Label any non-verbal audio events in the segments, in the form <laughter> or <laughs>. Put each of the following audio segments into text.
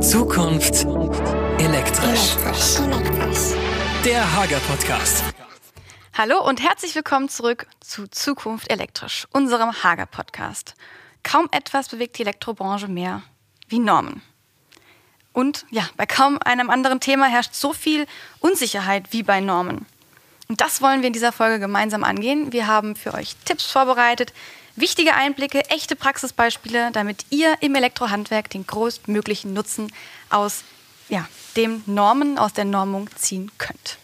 Zukunft elektrisch. Der Hager Podcast. Hallo und herzlich willkommen zurück zu Zukunft elektrisch, unserem Hager Podcast. Kaum etwas bewegt die Elektrobranche mehr wie Normen. Und ja, bei kaum einem anderen Thema herrscht so viel Unsicherheit wie bei Normen. Und das wollen wir in dieser Folge gemeinsam angehen. Wir haben für euch Tipps vorbereitet, wichtige Einblicke, echte Praxisbeispiele, damit ihr im Elektrohandwerk den größtmöglichen Nutzen aus ja, dem Normen, aus der Normung ziehen könnt.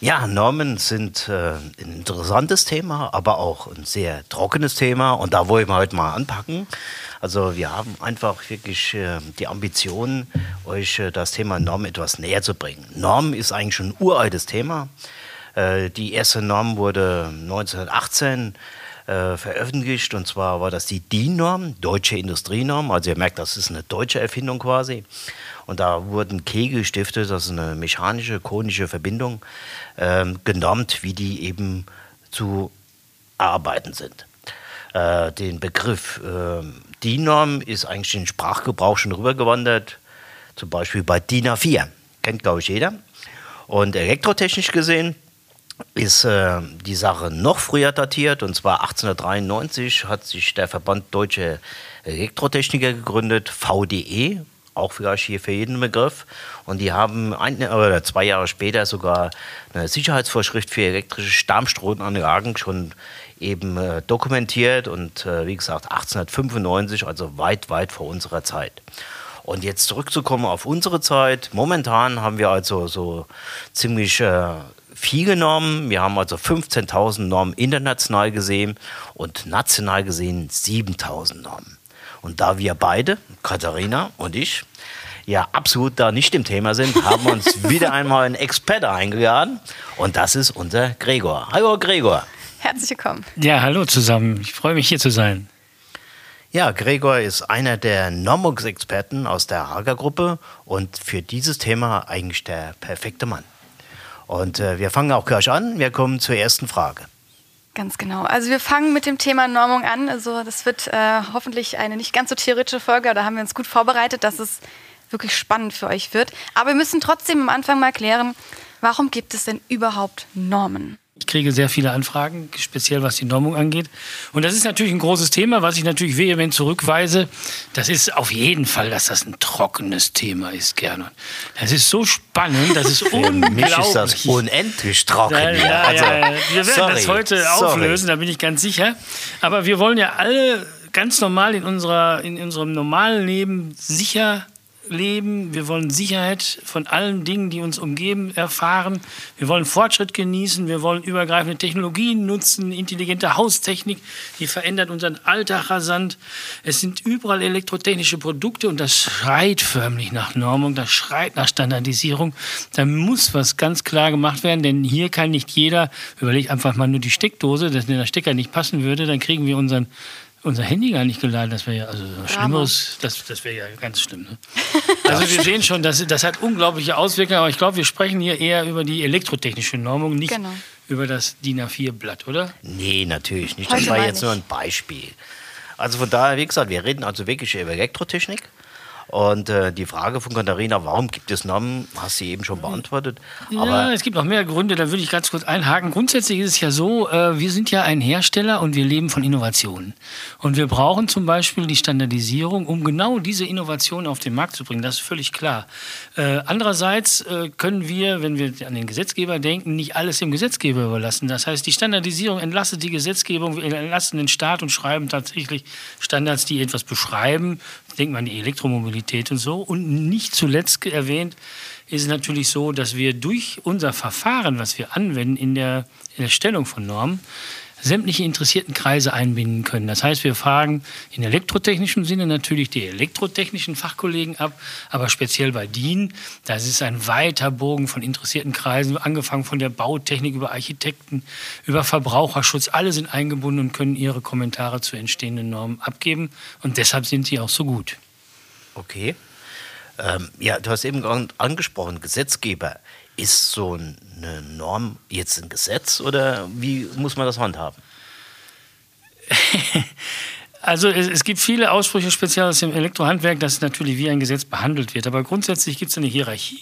Ja, Normen sind äh, ein interessantes Thema, aber auch ein sehr trockenes Thema. Und da wollen wir heute mal anpacken. Also wir haben einfach wirklich äh, die Ambition, euch äh, das Thema Norm etwas näher zu bringen. Norm ist eigentlich schon ein uraltes Thema. Äh, die erste Norm wurde 1918 äh, veröffentlicht und zwar war das die DIN-Norm, Deutsche Industrienorm. Also ihr merkt, das ist eine deutsche Erfindung quasi. Und da wurden Kegelstifte, das ist eine mechanische, konische Verbindung, ähm, genormt, wie die eben zu erarbeiten sind. Äh, den Begriff äh, DIN-Norm ist eigentlich in Sprachgebrauch schon rübergewandert, zum Beispiel bei DIN A4. Kennt, glaube ich, jeder. Und elektrotechnisch gesehen ist äh, die Sache noch früher datiert, und zwar 1893 hat sich der Verband Deutsche Elektrotechniker gegründet, VDE, auch vielleicht hier für jeden Begriff. Und die haben ein oder zwei Jahre später sogar eine Sicherheitsvorschrift für elektrische Stammstromanlagen schon eben äh, dokumentiert und äh, wie gesagt 1895, also weit, weit vor unserer Zeit. Und jetzt zurückzukommen auf unsere Zeit. Momentan haben wir also so ziemlich äh, viele Normen. Wir haben also 15.000 Normen international gesehen und national gesehen 7.000 Normen. Und da wir beide, Katharina und ich, ja absolut da nicht im Thema sind, haben wir uns <laughs> wieder einmal einen Experte eingeladen. Und das ist unser Gregor. Hallo Gregor. Herzlich willkommen. Ja, hallo zusammen. Ich freue mich hier zu sein. Ja, Gregor ist einer der Nomux-Experten aus der Hager-Gruppe und für dieses Thema eigentlich der perfekte Mann. Und äh, wir fangen auch gleich an. Wir kommen zur ersten Frage. Ganz genau. Also wir fangen mit dem Thema Normung an. Also das wird äh, hoffentlich eine nicht ganz so theoretische Folge, da haben wir uns gut vorbereitet, dass es wirklich spannend für euch wird. Aber wir müssen trotzdem am Anfang mal klären, warum gibt es denn überhaupt Normen? Ich kriege sehr viele Anfragen, speziell was die Normung angeht. Und das ist natürlich ein großes Thema, was ich natürlich vehement zurückweise. Das ist auf jeden Fall, dass das ein trockenes Thema ist, Gernot. Das ist so spannend, das ist unglaublich. Mich ist das unendlich trocken. Ja, ja, also, ja. Wir werden sorry, das heute sorry. auflösen, da bin ich ganz sicher. Aber wir wollen ja alle ganz normal in, unserer, in unserem normalen Leben sicher leben. Wir wollen Sicherheit von allen Dingen, die uns umgeben, erfahren. Wir wollen Fortschritt genießen. Wir wollen übergreifende Technologien nutzen, intelligente Haustechnik, die verändert unseren Alltag rasant. Es sind überall elektrotechnische Produkte und das schreit förmlich nach Normung, das schreit nach Standardisierung. Da muss was ganz klar gemacht werden, denn hier kann nicht jeder, überlegt einfach mal nur die Steckdose, dass der Stecker nicht passen würde, dann kriegen wir unseren unser Handy gar nicht geladen, das wäre ja, also Schlimmeres, das, das wäre ja ganz schlimm. Ne? <laughs> Also wir sehen schon, das, das hat unglaubliche Auswirkungen, aber ich glaube, wir sprechen hier eher über die elektrotechnische Normung, nicht Genau. über das DIN A4-Blatt, oder? Nee, natürlich nicht. Heute Das war jetzt nicht. nur ein Beispiel. Also von daher, wie gesagt, wir reden also wirklich über Elektrotechnik. Und äh, die Frage von Katharina, warum gibt es Normen, hast du eben schon beantwortet. ja, Aber es gibt noch mehr Gründe, da würde ich ganz kurz einhaken. Grundsätzlich ist es ja so, äh, wir sind ja ein Hersteller und wir leben von Innovationen. Und wir brauchen zum Beispiel die Standardisierung, um genau diese Innovationen auf den Markt zu bringen. Das ist völlig klar. Äh, andererseits äh, können wir, wenn wir an den Gesetzgeber denken, nicht alles dem Gesetzgeber überlassen. Das heißt, die Standardisierung entlastet die Gesetzgebung, wir entlasten den Staat und schreiben tatsächlich Standards, die etwas beschreiben. Denkt man an die Elektromobilität und so. Und nicht zuletzt erwähnt ist es natürlich so, dass wir durch unser Verfahren, was wir anwenden in der, in der Stellung von Normen, sämtliche interessierten Kreise einbinden können. Das heißt, wir fragen in elektrotechnischem Sinne natürlich die elektrotechnischen Fachkollegen ab, aber speziell bei DIN, das ist ein weiter Bogen von interessierten Kreisen, angefangen von der Bautechnik über Architekten, über Verbraucherschutz. Alle sind eingebunden und können ihre Kommentare zu entstehenden Normen abgeben und deshalb sind sie auch so gut. Okay. Ähm, ja, du hast eben an- angesprochen, Gesetzgeber. Ist so eine Norm jetzt ein Gesetz oder wie muss man das handhaben? <laughs> Also es, es, gibt viele Aussprüche, speziell aus dem Elektrohandwerk, dass natürlich wie ein Gesetz behandelt wird. Aber grundsätzlich gibt es eine Hierarchie.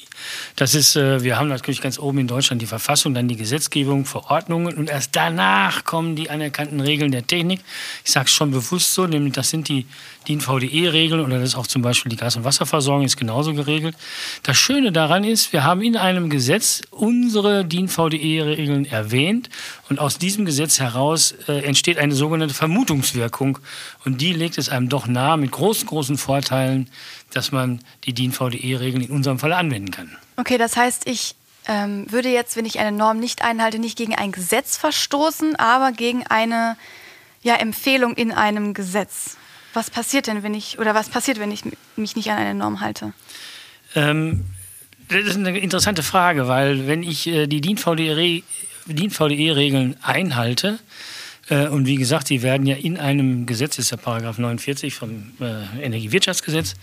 Das ist, äh, wir haben natürlich ganz oben in Deutschland die Verfassung, dann die Gesetzgebung, Verordnungen und erst danach kommen die anerkannten Regeln der Technik. Ich sage es schon bewusst so, nämlich das sind die DIN VDE-Regeln oder das ist auch zum Beispiel die Gas- und Wasserversorgung ist genauso geregelt. Das Schöne daran ist, wir haben in einem Gesetz unsere DIN VDE-Regeln erwähnt und aus diesem Gesetz heraus äh, entsteht eine sogenannte Vermutungswirkung und die legt es einem doch nahe mit großen, großen Vorteilen, dass man die DIN VDE-Regeln in unserem Fall anwenden kann. Okay, das heißt, ich ähm, würde jetzt, wenn ich eine Norm nicht einhalte, nicht gegen ein Gesetz verstoßen, aber gegen eine ja, Empfehlung in einem Gesetz. Was passiert denn, wenn ich, oder was passiert, wenn ich mich nicht an eine Norm halte? Ähm, das ist eine interessante Frage, weil wenn ich äh, die DIN VDE-Regeln einhalte, und wie gesagt, die werden ja in einem Gesetz, das ist der Paragraph 49 vom äh, Energiewirtschaftsgesetz,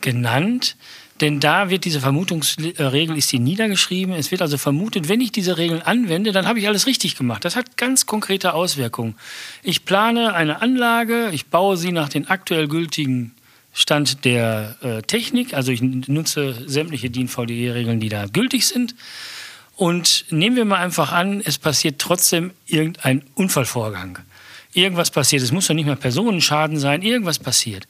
genannt. Denn da wird diese Vermutungsregel, ist die niedergeschrieben. Es wird also vermutet, wenn ich diese Regeln anwende, dann habe ich alles richtig gemacht. Das hat ganz konkrete Auswirkungen. Ich plane eine Anlage, ich baue sie nach den aktuell gültigen Stand der äh, Technik. Also ich nutze sämtliche DIN-VDE-Regeln, die da gültig sind. Und nehmen wir mal einfach an, es passiert trotzdem irgendein Unfallvorgang. Irgendwas passiert. Es muss doch nicht mehr Personenschaden sein. Irgendwas passiert.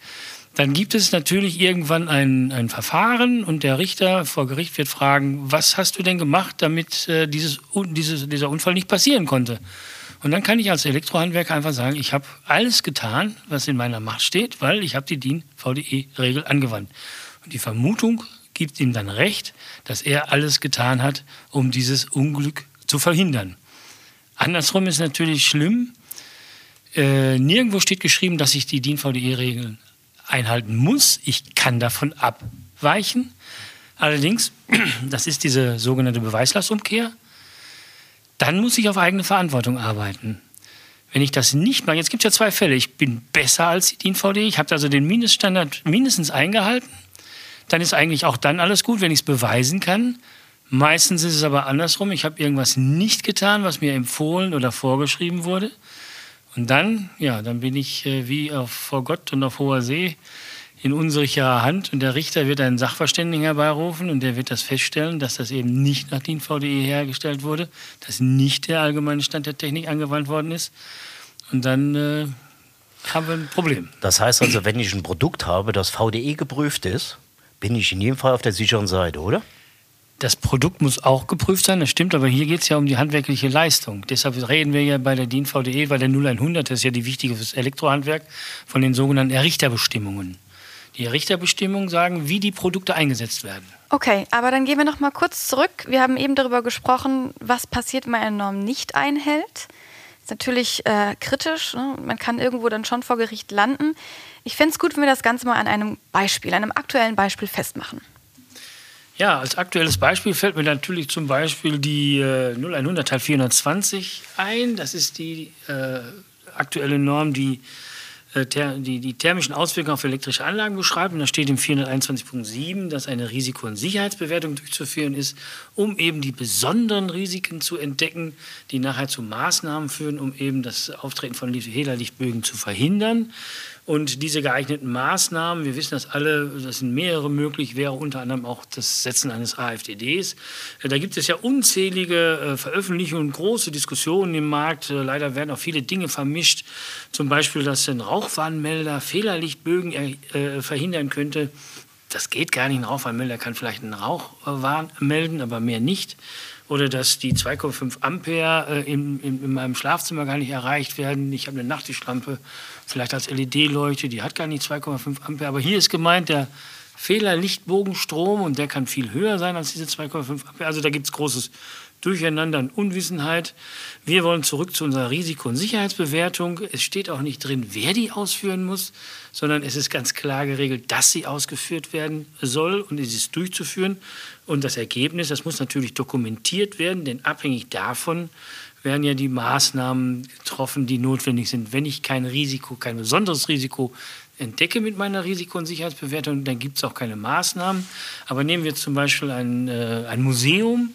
Dann gibt es natürlich irgendwann ein, ein Verfahren und der Richter vor Gericht wird fragen, was hast du denn gemacht, damit äh, dieses, dieses, dieser Unfall nicht passieren konnte? Und dann kann ich als Elektrohandwerker einfach sagen, ich habe alles getan, was in meiner Macht steht, weil ich habe die DIN-VDE-Regel angewandt. Und die Vermutung gibt ihm dann recht, dass er alles getan hat, um dieses Unglück zu verhindern. Andersrum ist natürlich schlimm. Äh, nirgendwo steht geschrieben, dass ich die DIN-VDE-Regeln einhalten muss. Ich kann davon abweichen. Allerdings, <clears throat> das ist diese sogenannte Beweislastumkehr, dann muss ich auf eigene Verantwortung arbeiten. Wenn ich das nicht mache, jetzt gibt es ja zwei Fälle. Ich bin besser als die DIN-VD, ich habe also den Mindeststandard mindestens eingehalten. Dann ist eigentlich auch dann alles gut, wenn ich es beweisen kann. Meistens ist es aber andersrum. Ich habe irgendwas nicht getan, was mir empfohlen oder vorgeschrieben wurde. Und dann, ja, dann bin ich äh, wie auf, vor Gott und auf hoher See in unsicherer Hand und der Richter wird einen Sachverständigen herbeirufen und der wird das feststellen, dass das eben nicht nach DIN VDE hergestellt wurde, dass nicht der allgemeine Stand der Technik angewandt worden ist. Und dann äh, haben wir ein Problem. Das heißt also, wenn ich ein Produkt habe, das VDE geprüft ist, bin ich in jedem Fall auf der sicheren Seite, oder? Das Produkt muss auch geprüft sein, das stimmt, aber hier geht es ja um die handwerkliche Leistung. Deshalb reden wir ja bei der DIN VDE, weil der 0100, das ist ja die wichtige fürs Elektrohandwerk, von den sogenannten Errichterbestimmungen. Die Errichterbestimmungen sagen, wie die Produkte eingesetzt werden. Okay, aber dann gehen wir noch mal kurz zurück. Wir haben eben darüber gesprochen, was passiert, wenn man eine Norm nicht einhält. Ist natürlich äh, kritisch. Ne? Man kann irgendwo dann schon vor Gericht landen. Ich fände es gut, wenn wir das Ganze mal an einem Beispiel, einem aktuellen Beispiel festmachen. Ja, als aktuelles Beispiel fällt mir natürlich zum Beispiel die äh, 0100 Teil 420 ein. Das ist die äh, aktuelle Norm, die, die die thermischen Auswirkungen auf elektrische Anlagen beschreibt. Und da steht im 421.7, dass eine Risiko- und Sicherheitsbewertung durchzuführen ist, um eben die besonderen Risiken zu entdecken, die nachher zu Maßnahmen führen, um eben das Auftreten von Hehlerlichtbögen zu verhindern. Und diese geeigneten Maßnahmen, wir wissen das alle, das sind mehrere möglich, wäre unter anderem auch das Setzen eines AfDDs. Äh, da gibt es ja unzählige äh, Veröffentlichungen große Diskussionen im Markt. Äh, leider werden auch viele Dinge vermischt. Zum Beispiel, dass ein Rauchwarnmelder Fehlerlichtbögen verhindern könnte. Das geht gar nicht. Ein Rauchwarnmelder kann vielleicht einen Rauchwarn melden, aber mehr nicht oder dass die 2,5 Ampere äh, in, in, in, meinem Schlafzimmer gar nicht erreicht werden. Ich habe eine Nachttischlampe, vielleicht als LED-Leuchte, die hat gar nicht 2,5 Ampere. Aber hier ist gemeint der Fehlerlichtbogenstrom und der kann viel höher sein als diese 2,5 Ampere. Also da gibt es großes Durcheinander und Unwissenheit. Wir wollen zurück zu unserer Risiko- und Sicherheitsbewertung. Es steht auch nicht drin, wer die ausführen muss, sondern es ist ganz klar geregelt, dass sie ausgeführt werden soll und es ist durchzuführen. Und das Ergebnis, das muss natürlich dokumentiert werden, denn abhängig davon werden ja die Maßnahmen getroffen, die notwendig sind. Wenn ich kein Risiko, kein besonderes Risiko entdecke mit meiner Risiko- und Sicherheitsbewertung, dann gibt es auch keine Maßnahmen. Aber nehmen wir zum Beispiel ein, äh, ein Museum,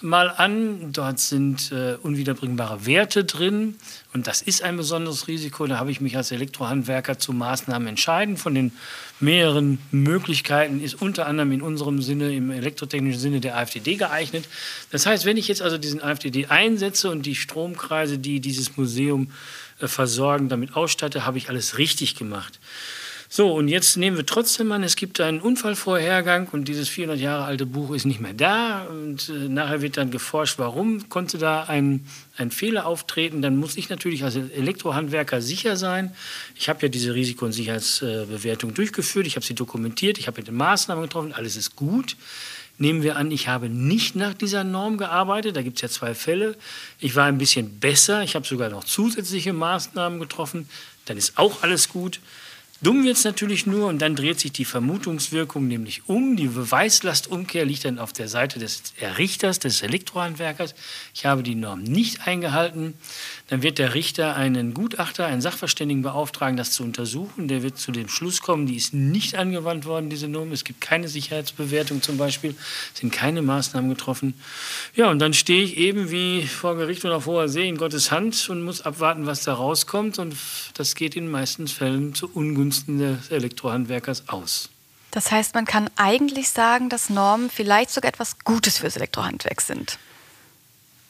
mal an. Dort sind äh, unwiederbringbare Werte drin und das ist ein besonderes Risiko. Da habe ich mich als Elektrohandwerker zu Maßnahmen entscheiden. Von den mehreren Möglichkeiten ist unter anderem in unserem Sinne, im elektrotechnischen Sinne der AfDD geeignet. Das heißt, wenn ich jetzt also diesen AfDD einsetze und die Stromkreise, die dieses Museum äh, versorgen, damit ausstatte, habe ich alles richtig gemacht. So, und jetzt nehmen wir trotzdem an, es gibt einen Unfallvorhergang und dieses 400 Jahre alte Buch ist nicht mehr da. Und äh, nachher wird dann geforscht, warum konnte da ein, ein Fehler auftreten. Dann muss ich natürlich als Elektrohandwerker sicher sein. Ich habe ja diese Risiko- und Sicherheitsbewertung durchgeführt, ich habe sie dokumentiert, ich habe den Maßnahmen getroffen, alles ist gut. Nehmen wir an, ich habe nicht nach dieser Norm gearbeitet. Da gibt es ja zwei Fälle. Ich war ein bisschen besser. Ich habe sogar noch zusätzliche Maßnahmen getroffen. Dann ist auch alles gut. Dumm wird es natürlich nur und dann dreht sich die Vermutungswirkung nämlich um. Die Beweislastumkehr liegt dann auf der Seite des Richters, des Elektrohandwerkers. Ich habe die Norm nicht eingehalten. Dann wird der Richter einen Gutachter, einen Sachverständigen beauftragen, das zu untersuchen. Der wird zu dem Schluss kommen, die ist nicht angewandt worden, diese Norm. Es gibt keine Sicherheitsbewertung zum Beispiel, es sind keine Maßnahmen getroffen. Ja, und dann stehe ich eben wie vor Gericht und auf hoher See in Gottes Hand und muss abwarten, was da rauskommt. Und das geht in den meisten Fällen zu Ungunsten des Elektrohandwerkers aus. Das heißt, man kann eigentlich sagen, dass Normen vielleicht sogar etwas Gutes fürs Elektrohandwerk sind.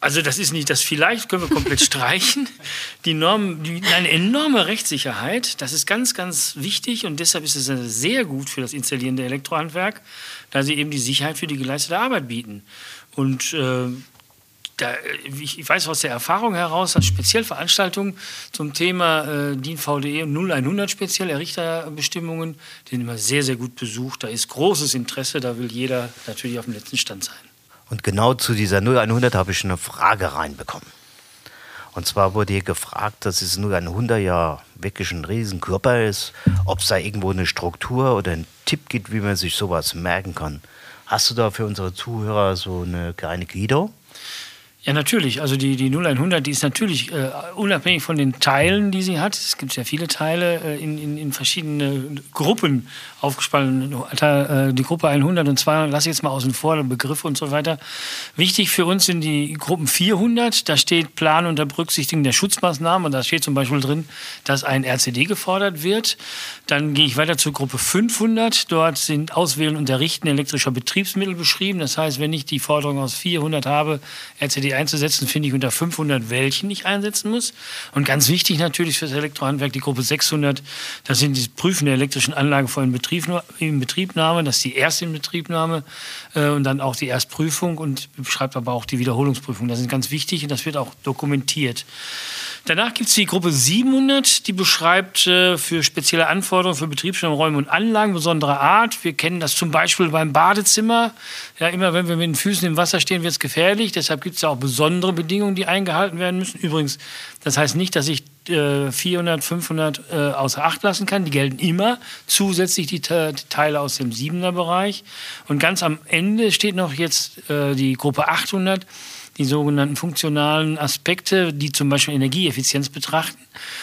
Also das ist nicht das vielleicht, können wir komplett <laughs> streichen. Die Norm, die, eine enorme Rechtssicherheit, das ist ganz, ganz wichtig und deshalb ist es sehr gut für das installierende Elektrohandwerk, da sie eben die Sicherheit für die geleistete Arbeit bieten. Und äh, da, ich weiß aus der Erfahrung heraus, dass speziell Veranstaltungen zum Thema äh, DIN VDE und 0100 speziell Errichterbestimmungen, die sind immer sehr, sehr gut besucht. Da ist großes Interesse, da will jeder natürlich auf dem letzten Stand sein. Und genau zu dieser 0100 habe ich eine Frage reinbekommen. Und zwar wurde hier gefragt, dass es 0100 ja wirklich ein Riesenkörper ist, ob es da irgendwo eine Struktur oder einen Tipp gibt, wie man sich sowas merken kann. Hast du da für unsere Zuhörer so eine kleine Guido? Ja, natürlich. Also die, die 0100, die ist natürlich äh, unabhängig von den Teilen, die sie hat. Es gibt ja viele Teile äh, in, in, in verschiedene Gruppen aufgespalten. Äh, die Gruppe 100 und 200 lasse ich jetzt mal außen vor, Begriffe und so weiter. Wichtig für uns sind die Gruppen 400. Da steht Plan unter Berücksichtigung der Schutzmaßnahmen. Und da steht zum Beispiel drin, dass ein RCD gefordert wird. Dann gehe ich weiter zur Gruppe 500. Dort sind Auswählen und Errichten elektrischer Betriebsmittel beschrieben. Das heißt, wenn ich die Forderung aus 400 habe, RCD die einzusetzen, finde ich unter 500 welchen ich einsetzen muss. Und ganz wichtig natürlich für das Elektrohandwerk die Gruppe 600. Das sind die Prüfen der elektrischen Anlage vor Inbetriebnahme. Das ist die erste Inbetriebnahme äh, und dann auch die Erstprüfung und beschreibt aber auch die Wiederholungsprüfung. Das ist ganz wichtig und das wird auch dokumentiert. Danach gibt es die Gruppe 700, die beschreibt äh, für spezielle Anforderungen für Betriebsräume und Anlagen besonderer Art. Wir kennen das zum Beispiel beim Badezimmer. Ja, immer wenn wir mit den Füßen im Wasser stehen, wird es gefährlich. Deshalb gibt es auch besondere Bedingungen, die eingehalten werden müssen. Übrigens, das heißt nicht, dass ich äh, 400, 500 äh, außer Acht lassen kann. Die gelten immer. Zusätzlich die, die Teile aus dem 7er Bereich. Und ganz am Ende steht noch jetzt äh, die Gruppe 800 die sogenannten funktionalen Aspekte, die zum Beispiel Energieeffizienz betrachten.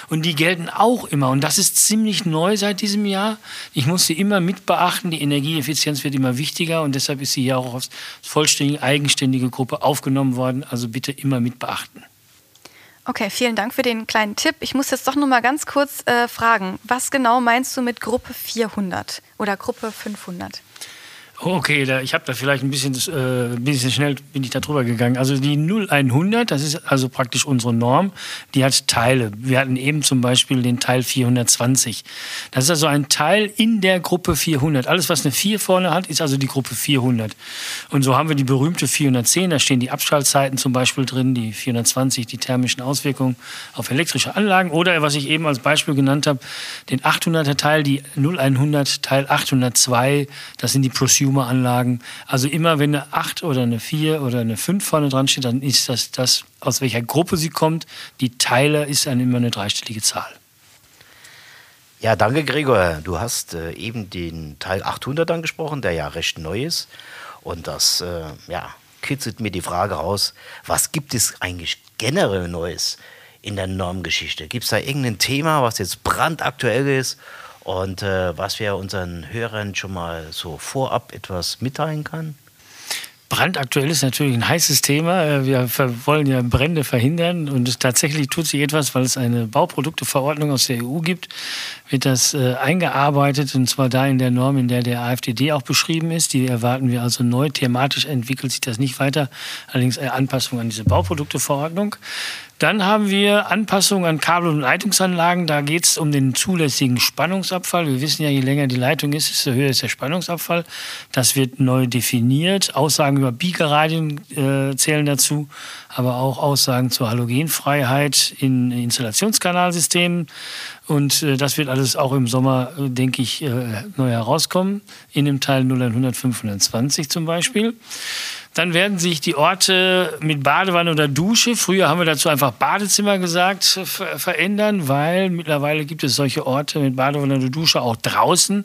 Und die gelten auch immer. Und das ist ziemlich neu seit diesem Jahr. Ich muss sie immer mit beachten. Die Energieeffizienz wird immer wichtiger und deshalb ist sie hier auch als vollständige, eigenständige Gruppe aufgenommen worden. Also bitte immer mit beachten. Okay, vielen Dank für den kleinen Tipp. Ich muss jetzt doch noch mal ganz kurz äh, fragen, was genau meinst du mit Gruppe 400 oder Gruppe 500? Okay, da, ich habe da vielleicht ein bisschen, äh, bisschen schnell bin ich da drüber gegangen. Also die 0100, das ist also praktisch unsere Norm, die hat Teile. Wir hatten eben zum Beispiel den Teil 420. Das ist also ein Teil in der Gruppe 400. Alles, was eine 4 vorne hat, ist also die Gruppe 400. Und so haben wir die berühmte 410, da stehen die Abschaltzeiten zum Beispiel drin, die 420, die thermischen Auswirkungen auf elektrische Anlagen. Oder, was ich eben als Beispiel genannt habe, den 800er Teil, die 0100 Teil 802, das sind die Prosumer Consumer-Anlagen. Also immer, wenn eine 8 oder eine 4 oder eine 5 vorne dran steht, dann ist das das, aus welcher Gruppe sie kommt. Die Teile ist dann immer eine dreistellige Zahl. Ja, danke Gregor. Du hast äh, eben den Teil 800 angesprochen, der ja recht neu ist. Und das äh, ja, kitzelt mir die Frage raus, was gibt es eigentlich generell Neues in der Normgeschichte? Gibt es da irgendein Thema, was jetzt brandaktuell ist und äh, was wir unseren Hörern schon mal so vorab etwas mitteilen kann? brandaktuell ist natürlich ein heißes Thema. Äh, wir wollen ja Brände verhindern und tatsächlich tut sich etwas, weil es eine Bauprodukteverordnung aus der EU gibt, wird das äh, eingearbeitet und zwar da in der Norm, in der der AFDD auch beschrieben ist. Die erwarten wir also neu. Thematisch entwickelt sich das nicht weiter, allerdings eine Anpassung an diese Bauprodukteverordnung. Dann haben wir Anpassungen an Kabel- und Leitungsanlagen. Da geht es um den zulässigen Spannungsabfall. Wir wissen ja, je länger die Leitung ist, desto höher ist der Spannungsabfall. Das wird neu definiert. Aussagen über Biegeradien äh, zählen dazu, aber auch Aussagen zur Halogenfreiheit in Installationskanalsystemen. Und äh, das wird alles auch im Sommer, äh, denke ich, äh, neu herauskommen. In dem Teil 0100 520 zum Beispiel. Dann werden sich die Orte mit Badewanne oder Dusche, früher haben wir dazu einfach Badezimmer gesagt, verändern, weil mittlerweile gibt es solche Orte mit Badewanne oder Dusche auch draußen.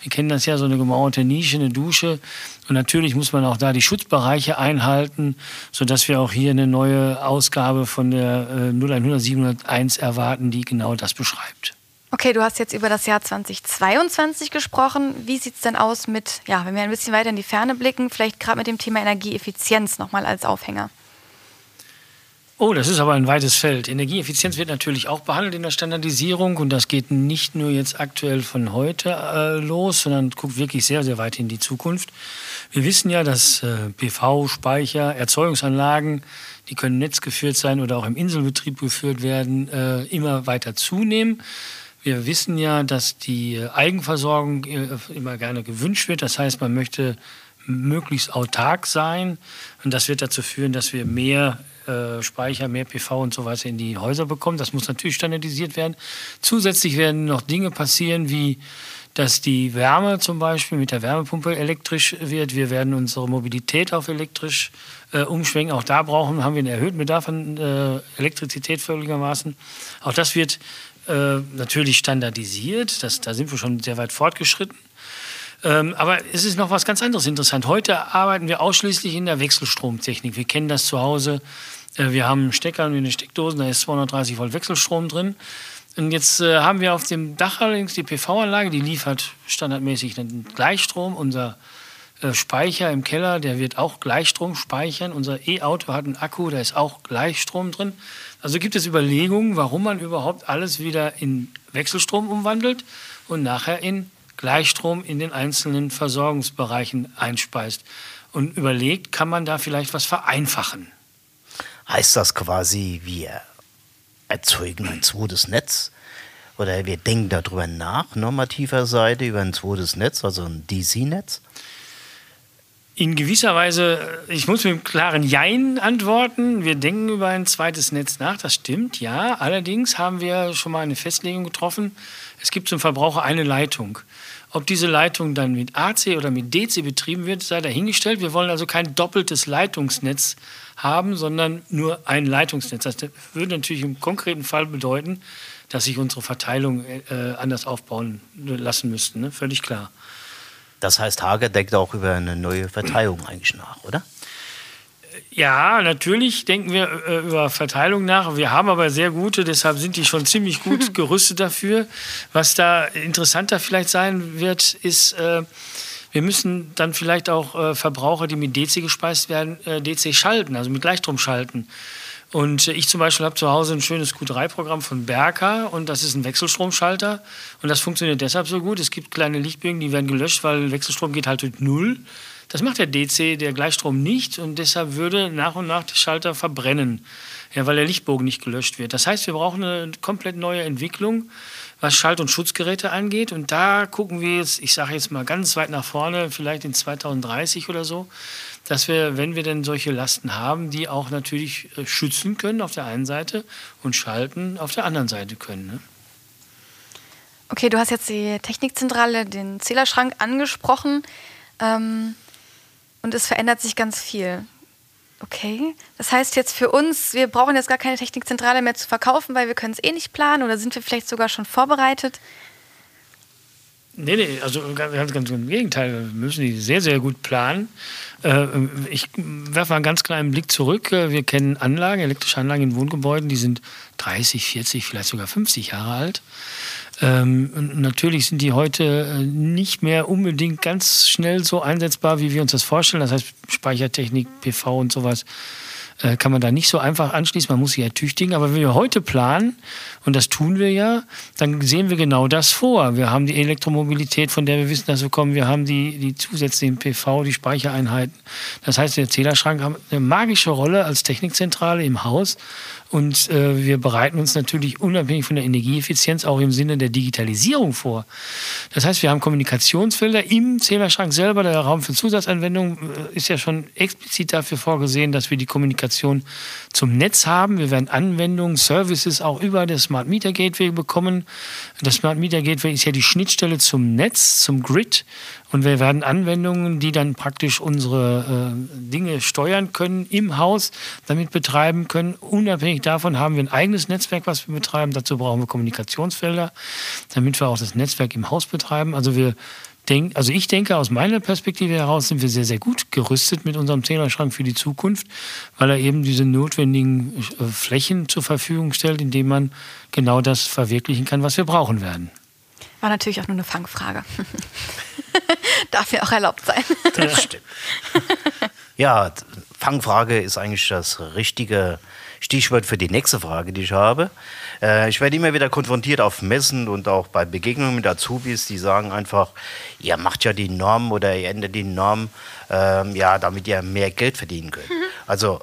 Wir kennen das ja, so eine gemauerte Nische, eine Dusche. Und natürlich muss man auch da die Schutzbereiche einhalten, sodass wir auch hier eine neue Ausgabe von der 0100 701 erwarten, die genau das beschreibt. Okay, du hast jetzt über das Jahr 2022 gesprochen. Wie sieht es denn aus mit, ja, wenn wir ein bisschen weiter in die Ferne blicken, vielleicht gerade mit dem Thema Energieeffizienz nochmal als Aufhänger? Oh, das ist aber ein weites Feld. Energieeffizienz wird natürlich auch behandelt in der Standardisierung und das geht nicht nur jetzt aktuell von heute äh, los, sondern guckt wirklich sehr, sehr weit in die Zukunft. Wir wissen ja, dass äh, PV-Speicher, Erzeugungsanlagen, die können netzgeführt sein oder auch im Inselbetrieb geführt werden, äh, immer weiter zunehmen. Wir wissen ja, dass die Eigenversorgung äh, immer gerne gewünscht wird. Das heißt, man möchte möglichst autark sein. Und das wird dazu führen, dass wir mehr äh, Speicher, mehr PV und so weiter in die Häuser bekommen. Das muss natürlich standardisiert werden. Zusätzlich werden noch Dinge passieren, wie dass die Wärme zum Beispiel mit der Wärmepumpe elektrisch wird. Wir werden unsere Mobilität auf elektrisch äh, umschwenken. Auch da brauchen, haben wir einen erhöhten Bedarf an äh, Elektrizität völligermaßen. Auch das wird äh, natürlich standardisiert. Das, da sind wir schon sehr weit fortgeschritten. Ähm, aber es ist noch was ganz anderes interessant. Heute arbeiten wir ausschließlich in der Wechselstromtechnik. Wir kennen das zu Hause. Äh, wir haben Stecker und eine Steckdosen, da ist 230 Volt Wechselstrom drin. Und jetzt äh, haben wir auf dem Dach allerdings die PV-Anlage, die liefert standardmäßig den Gleichstrom. Unser äh, Speicher im Keller, der wird auch Gleichstrom speichern. Unser E-Auto hat einen Akku, da ist auch Gleichstrom drin. Also gibt es Überlegungen, warum man überhaupt alles wieder in Wechselstrom umwandelt und nachher in Gleichstrom in den einzelnen Versorgungsbereichen einspeist. Und überlegt, kann man da vielleicht was vereinfachen? Heißt das quasi, wir erzeugen ein zweites Netz? Oder wir denken darüber nach, normativer Seite, über ein zweites Netz, also ein DC-Netz? In gewisser Weise, ich muss mit einem klaren Jein antworten. Wir denken über ein zweites Netz nach, das stimmt, ja. Allerdings haben wir schon mal eine Festlegung getroffen. Es gibt zum Verbraucher eine Leitung. Ob diese Leitung dann mit AC oder mit DC betrieben wird, sei dahingestellt. Wir wollen also kein doppeltes Leitungsnetz haben, sondern nur ein Leitungsnetz. Das würde natürlich im konkreten Fall bedeuten, dass sich unsere Verteilung äh, anders aufbauen lassen müssten. Ne? Völlig klar. Das heißt, Hager denkt auch über eine neue Verteilung eigentlich nach, oder? Ja, natürlich denken wir äh, über Verteilung nach. Wir haben aber sehr gute, deshalb sind die schon ziemlich gut <laughs> gerüstet dafür. Was da interessanter vielleicht sein wird, ist, äh, wir müssen dann vielleicht auch äh, Verbraucher, die mit DC gespeist werden, äh, DC schalten, also mit Gleichstrom schalten. Und ich zum Beispiel habe zu Hause ein schönes Q3-Programm von Berka und das ist ein Wechselstromschalter. Und das funktioniert deshalb so gut. Es gibt kleine Lichtbögen, die werden gelöscht, weil Wechselstrom geht halt durch Null. Das macht der DC, der Gleichstrom nicht und deshalb würde nach und nach der Schalter verbrennen, ja, weil der Lichtbogen nicht gelöscht wird. Das heißt, wir brauchen eine komplett neue Entwicklung, was Schalt- und Schutzgeräte angeht. Und da gucken wir jetzt, ich sage jetzt mal ganz weit nach vorne, vielleicht in 2030 oder so, dass wir, wenn wir denn solche Lasten haben, die auch natürlich äh, schützen können auf der einen Seite und schalten auf der anderen Seite können. Ne? Okay, du hast jetzt die Technikzentrale, den Zählerschrank angesprochen ähm, und es verändert sich ganz viel. Okay, das heißt jetzt für uns, wir brauchen jetzt gar keine Technikzentrale mehr zu verkaufen, weil wir können es eh nicht planen oder sind wir vielleicht sogar schon vorbereitet? Nee, nee, also ganz, ganz im Gegenteil. Wir müssen die sehr, sehr gut planen. Äh, ich werfe mal einen ganz kleinen Blick zurück. Äh, wir kennen Anlagen, elektrische Anlagen in Wohngebäuden, die sind 30, 40, vielleicht sogar 50 Jahre alt. Ähm, natürlich sind die heute äh, nicht mehr unbedingt ganz schnell so einsetzbar, wie wir uns das vorstellen. Das heißt, Speichertechnik, PV und sowas äh, kann man da nicht so einfach anschließen. Man muss sich ertüchtigen. Aber wenn wir heute planen, und das tun wir ja, dann sehen wir genau das vor. Wir haben die Elektromobilität, von der wir wissen, dass wir kommen. Wir haben die, die zusätzlichen PV, die Speichereinheiten. Das heißt, der Zählerschrank hat eine magische Rolle als Technikzentrale im Haus. Und äh, wir bereiten uns natürlich unabhängig von der Energieeffizienz auch im Sinne der Digitalisierung vor. Das heißt, wir haben Kommunikationsfelder im Zählerschrank selber. Der Raum für Zusatzanwendungen äh, ist ja schon explizit dafür vorgesehen, dass wir die Kommunikation zum Netz haben. Wir werden Anwendungen, Services auch über das Smart Meter Gateway bekommen. Das Smart Meter Gateway ist ja die Schnittstelle zum Netz, zum Grid. Und wir werden Anwendungen, die dann praktisch unsere äh, Dinge steuern können im Haus, damit betreiben können. Unabhängig davon haben wir ein eigenes Netzwerk, was wir betreiben. Dazu brauchen wir Kommunikationsfelder, damit wir auch das Netzwerk im Haus betreiben. Also wir denk, also ich denke, aus meiner Perspektive heraus sind wir sehr, sehr gut gerüstet mit unserem Zählerschrank für die Zukunft, weil er eben diese notwendigen äh, Flächen zur Verfügung stellt, indem man genau das verwirklichen kann, was wir brauchen werden. War natürlich auch nur eine Fangfrage. <laughs> Darf ja auch erlaubt sein. Das stimmt. Ja, Fangfrage ist eigentlich das richtige Stichwort für die nächste Frage, die ich habe. Äh, ich werde immer wieder konfrontiert auf Messen und auch bei Begegnungen mit Azubis, die sagen einfach, ihr macht ja die Norm oder ihr ändert die Norm, ähm, ja, damit ihr mehr Geld verdienen könnt. Mhm. Also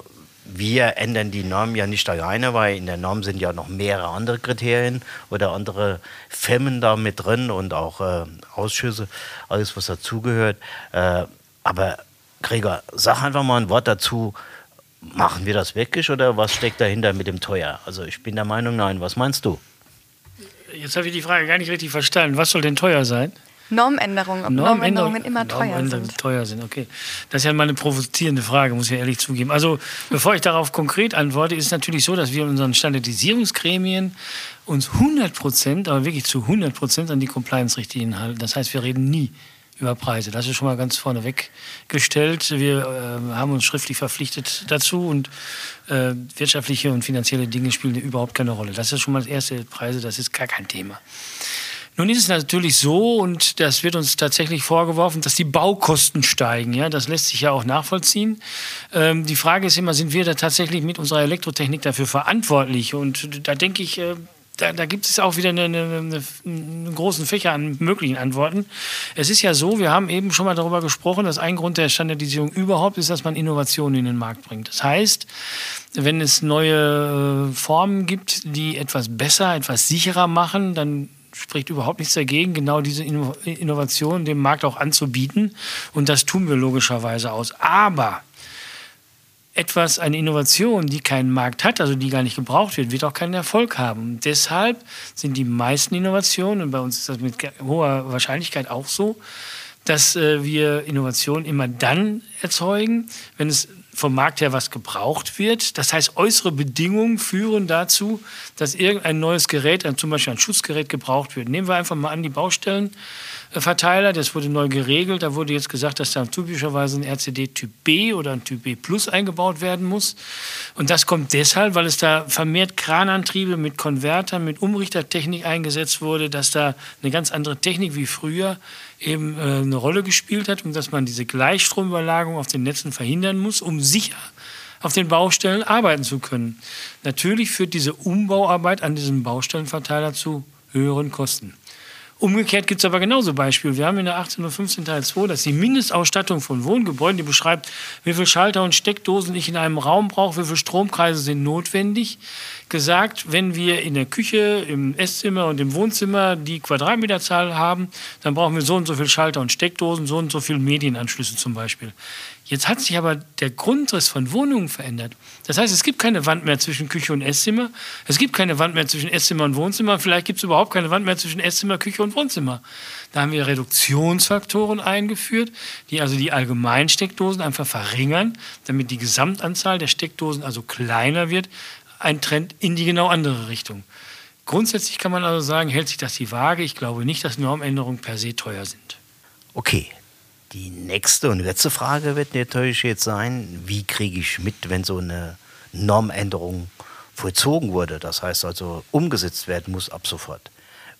wir ändern die Norm ja nicht alleine, weil in der Norm sind ja noch mehrere andere Kriterien oder andere Firmen da mit drin und auch äh, Ausschüsse, alles was dazugehört. Äh, aber Gregor, sag einfach mal ein Wort dazu. Machen wir das wirklich oder was steckt dahinter mit dem Teuer? Also ich bin der Meinung, nein. Was meinst du? Jetzt habe ich die Frage gar nicht richtig verstanden. Was soll denn teuer sein? Normänderungen, Normänderungen immer teuer Normänderungen sind. teuer sind, okay. Das ist ja mal eine provozierende Frage, muss ich ehrlich zugeben. Also, bevor ich darauf konkret antworte, ist es natürlich so, dass wir in unseren Standardisierungsgremien uns 100 Prozent, aber wirklich zu 100 Prozent an die Compliance-Richtlinien halten. Das heißt, wir reden nie über Preise. Das ist schon mal ganz vorneweg gestellt. Wir äh, haben uns schriftlich verpflichtet dazu und äh, wirtschaftliche und finanzielle Dinge spielen überhaupt keine Rolle. Das ist schon mal das erste Preise, das ist gar kein Thema. Nun ist es natürlich so, und das wird uns tatsächlich vorgeworfen, dass die Baukosten steigen. Ja, das lässt sich ja auch nachvollziehen. Ähm, die Frage ist immer, sind wir da tatsächlich mit unserer Elektrotechnik dafür verantwortlich? Und da denke ich, äh, da, da, gibt es auch wieder eine, eine, eine, einen großen Fächer an möglichen Antworten. Es ist ja so, wir haben eben schon mal darüber gesprochen, dass ein Grund der Standardisierung überhaupt ist, dass man Innovationen in den Markt bringt. Das heißt, wenn es neue äh, Formen gibt, die etwas besser, etwas sicherer machen, dann spricht überhaupt nichts dagegen, genau diese Innovation dem Markt auch anzubieten. Und das tun wir logischerweise aus. Aber etwas, eine Innovation, die keinen Markt hat, also die gar nicht gebraucht wird, wird auch keinen Erfolg haben. Und deshalb sind die meisten Innovationen, und bei uns ist das mit hoher Wahrscheinlichkeit auch so, dass äh, wir Innovationen immer dann erzeugen, wenn es vom Markt her was gebraucht wird. Das heißt, äußere Bedingungen führen dazu, dass irgendein neues Gerät, zum Beispiel ein Schutzgerät, gebraucht wird. Nehmen wir einfach mal an die Baustellen. Verteiler. Das wurde neu geregelt. Da wurde jetzt gesagt, dass da typischerweise ein RCD Typ B oder ein Typ B Plus eingebaut werden muss. Und das kommt deshalb, weil es da vermehrt Kranantriebe mit Konvertern, mit Umrichtertechnik eingesetzt wurde, dass da eine ganz andere Technik wie früher eben äh, eine Rolle gespielt hat und dass man diese Gleichstromüberlagerung auf den Netzen verhindern muss, um sicher auf den Baustellen arbeiten zu können. Natürlich führt diese Umbauarbeit an diesem Baustellenverteiler zu höheren Kosten. Umgekehrt gibt es aber genauso Beispiele. Wir haben in der 1815 Teil 2, dass die Mindestausstattung von Wohngebäuden, die beschreibt, wie viele Schalter und Steckdosen ich in einem Raum brauche, wie viele Stromkreise sind notwendig, gesagt, wenn wir in der Küche, im Esszimmer und im Wohnzimmer die Quadratmeterzahl haben, dann brauchen wir so und so viele Schalter und Steckdosen, so und so viele Medienanschlüsse zum Beispiel. Jetzt hat sich aber der Grundriss von Wohnungen verändert. Das heißt, es gibt keine Wand mehr zwischen Küche und Esszimmer. Es gibt keine Wand mehr zwischen Esszimmer und Wohnzimmer. Vielleicht gibt es überhaupt keine Wand mehr zwischen Esszimmer, Küche und Wohnzimmer. Da haben wir Reduktionsfaktoren eingeführt, die also die allgemeinen Steckdosen einfach verringern, damit die Gesamtanzahl der Steckdosen also kleiner wird. Ein Trend in die genau andere Richtung. Grundsätzlich kann man also sagen, hält sich das die Waage. Ich glaube nicht, dass Normänderungen per se teuer sind. Okay. Die nächste und letzte Frage wird natürlich jetzt sein, wie kriege ich mit, wenn so eine Normänderung vollzogen wurde, das heißt also umgesetzt werden muss ab sofort.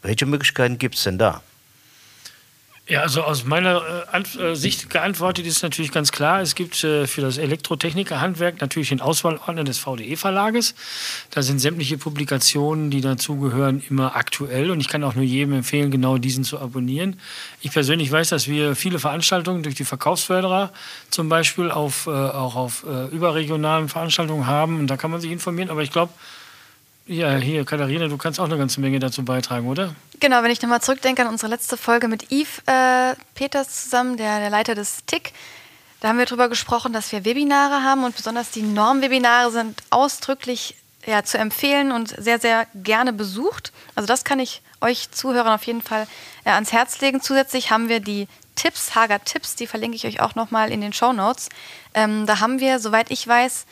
Welche Möglichkeiten gibt es denn da? Ja, also aus meiner äh, äh, Sicht geantwortet ist natürlich ganz klar, es gibt äh, für das Elektrotechnikerhandwerk natürlich den Auswahlordner des VDE-Verlages. Da sind sämtliche Publikationen, die dazugehören, immer aktuell und ich kann auch nur jedem empfehlen, genau diesen zu abonnieren. Ich persönlich weiß, dass wir viele Veranstaltungen durch die Verkaufsförderer zum Beispiel auf, äh, auch auf äh, überregionalen Veranstaltungen haben und da kann man sich informieren, aber ich glaube, ja, hier, Katharina, du kannst auch eine ganze Menge dazu beitragen, oder? Genau, wenn ich nochmal zurückdenke an unsere letzte Folge mit Yves äh, Peters zusammen, der, der Leiter des TIC, da haben wir darüber gesprochen, dass wir Webinare haben und besonders die Normwebinare sind ausdrücklich ja, zu empfehlen und sehr, sehr gerne besucht. Also das kann ich euch Zuhörern auf jeden Fall äh, ans Herz legen. Zusätzlich haben wir die Tipps, Hager Tipps, die verlinke ich euch auch nochmal in den Show Notes. Ähm, da haben wir, soweit ich weiß,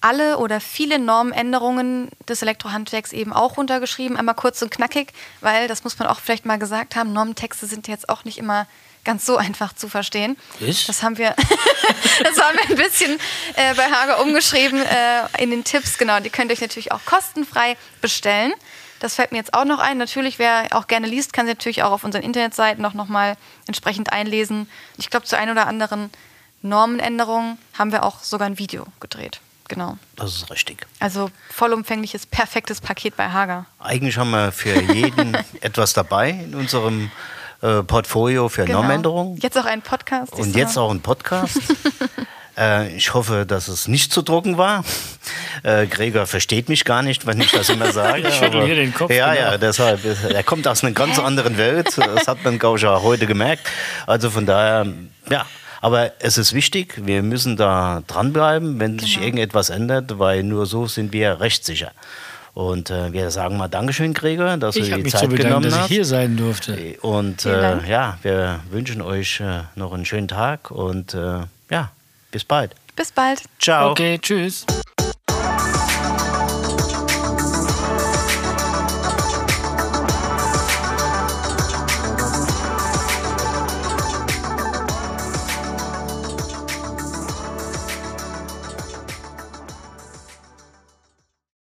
alle oder viele Normänderungen des Elektrohandwerks eben auch runtergeschrieben. Einmal kurz und knackig, weil, das muss man auch vielleicht mal gesagt haben, Normtexte sind jetzt auch nicht immer ganz so einfach zu verstehen. Ist? Das haben wir, <laughs> das haben wir ein bisschen äh, bei Hager umgeschrieben äh, in den Tipps. Genau, die könnt ihr euch natürlich auch kostenfrei bestellen. Das fällt mir jetzt auch noch ein. Natürlich, wer auch gerne liest, kann sich natürlich auch auf unseren Internetseiten noch, noch mal entsprechend einlesen. Ich glaube, zu ein oder anderen Normenänderung haben wir auch sogar ein Video gedreht. Genau. Das ist richtig. Also vollumfängliches, perfektes Paket bei Hager. Eigentlich haben wir für <laughs> jeden etwas dabei in unserem äh, Portfolio für genau. Normänderungen. Jetzt auch einen Podcast. Und jetzt auch einen Podcast. <laughs> äh, ich hoffe, dass es nicht zu drucken war. Äh, Gregor versteht mich gar nicht, wenn ich das immer sage. <laughs> ich schüttel hier den Kopf. Ja, genau. ja, deshalb. Er kommt aus einer ganz anderen Welt. Das hat man, glaube ich, auch heute gemerkt. Also von daher, ja, aber es ist wichtig, wir müssen da dranbleiben, wenn genau. sich irgendetwas ändert, weil nur so sind wir rechtssicher. Und äh, wir sagen mal Dankeschön, Gregor, dass ich du die mich Zeit zu bedanken, genommen hast. dass ich hier sein durfte. Und äh, ja, wir wünschen euch äh, noch einen schönen Tag und äh, ja, bis bald. Bis bald. Ciao. Okay, tschüss.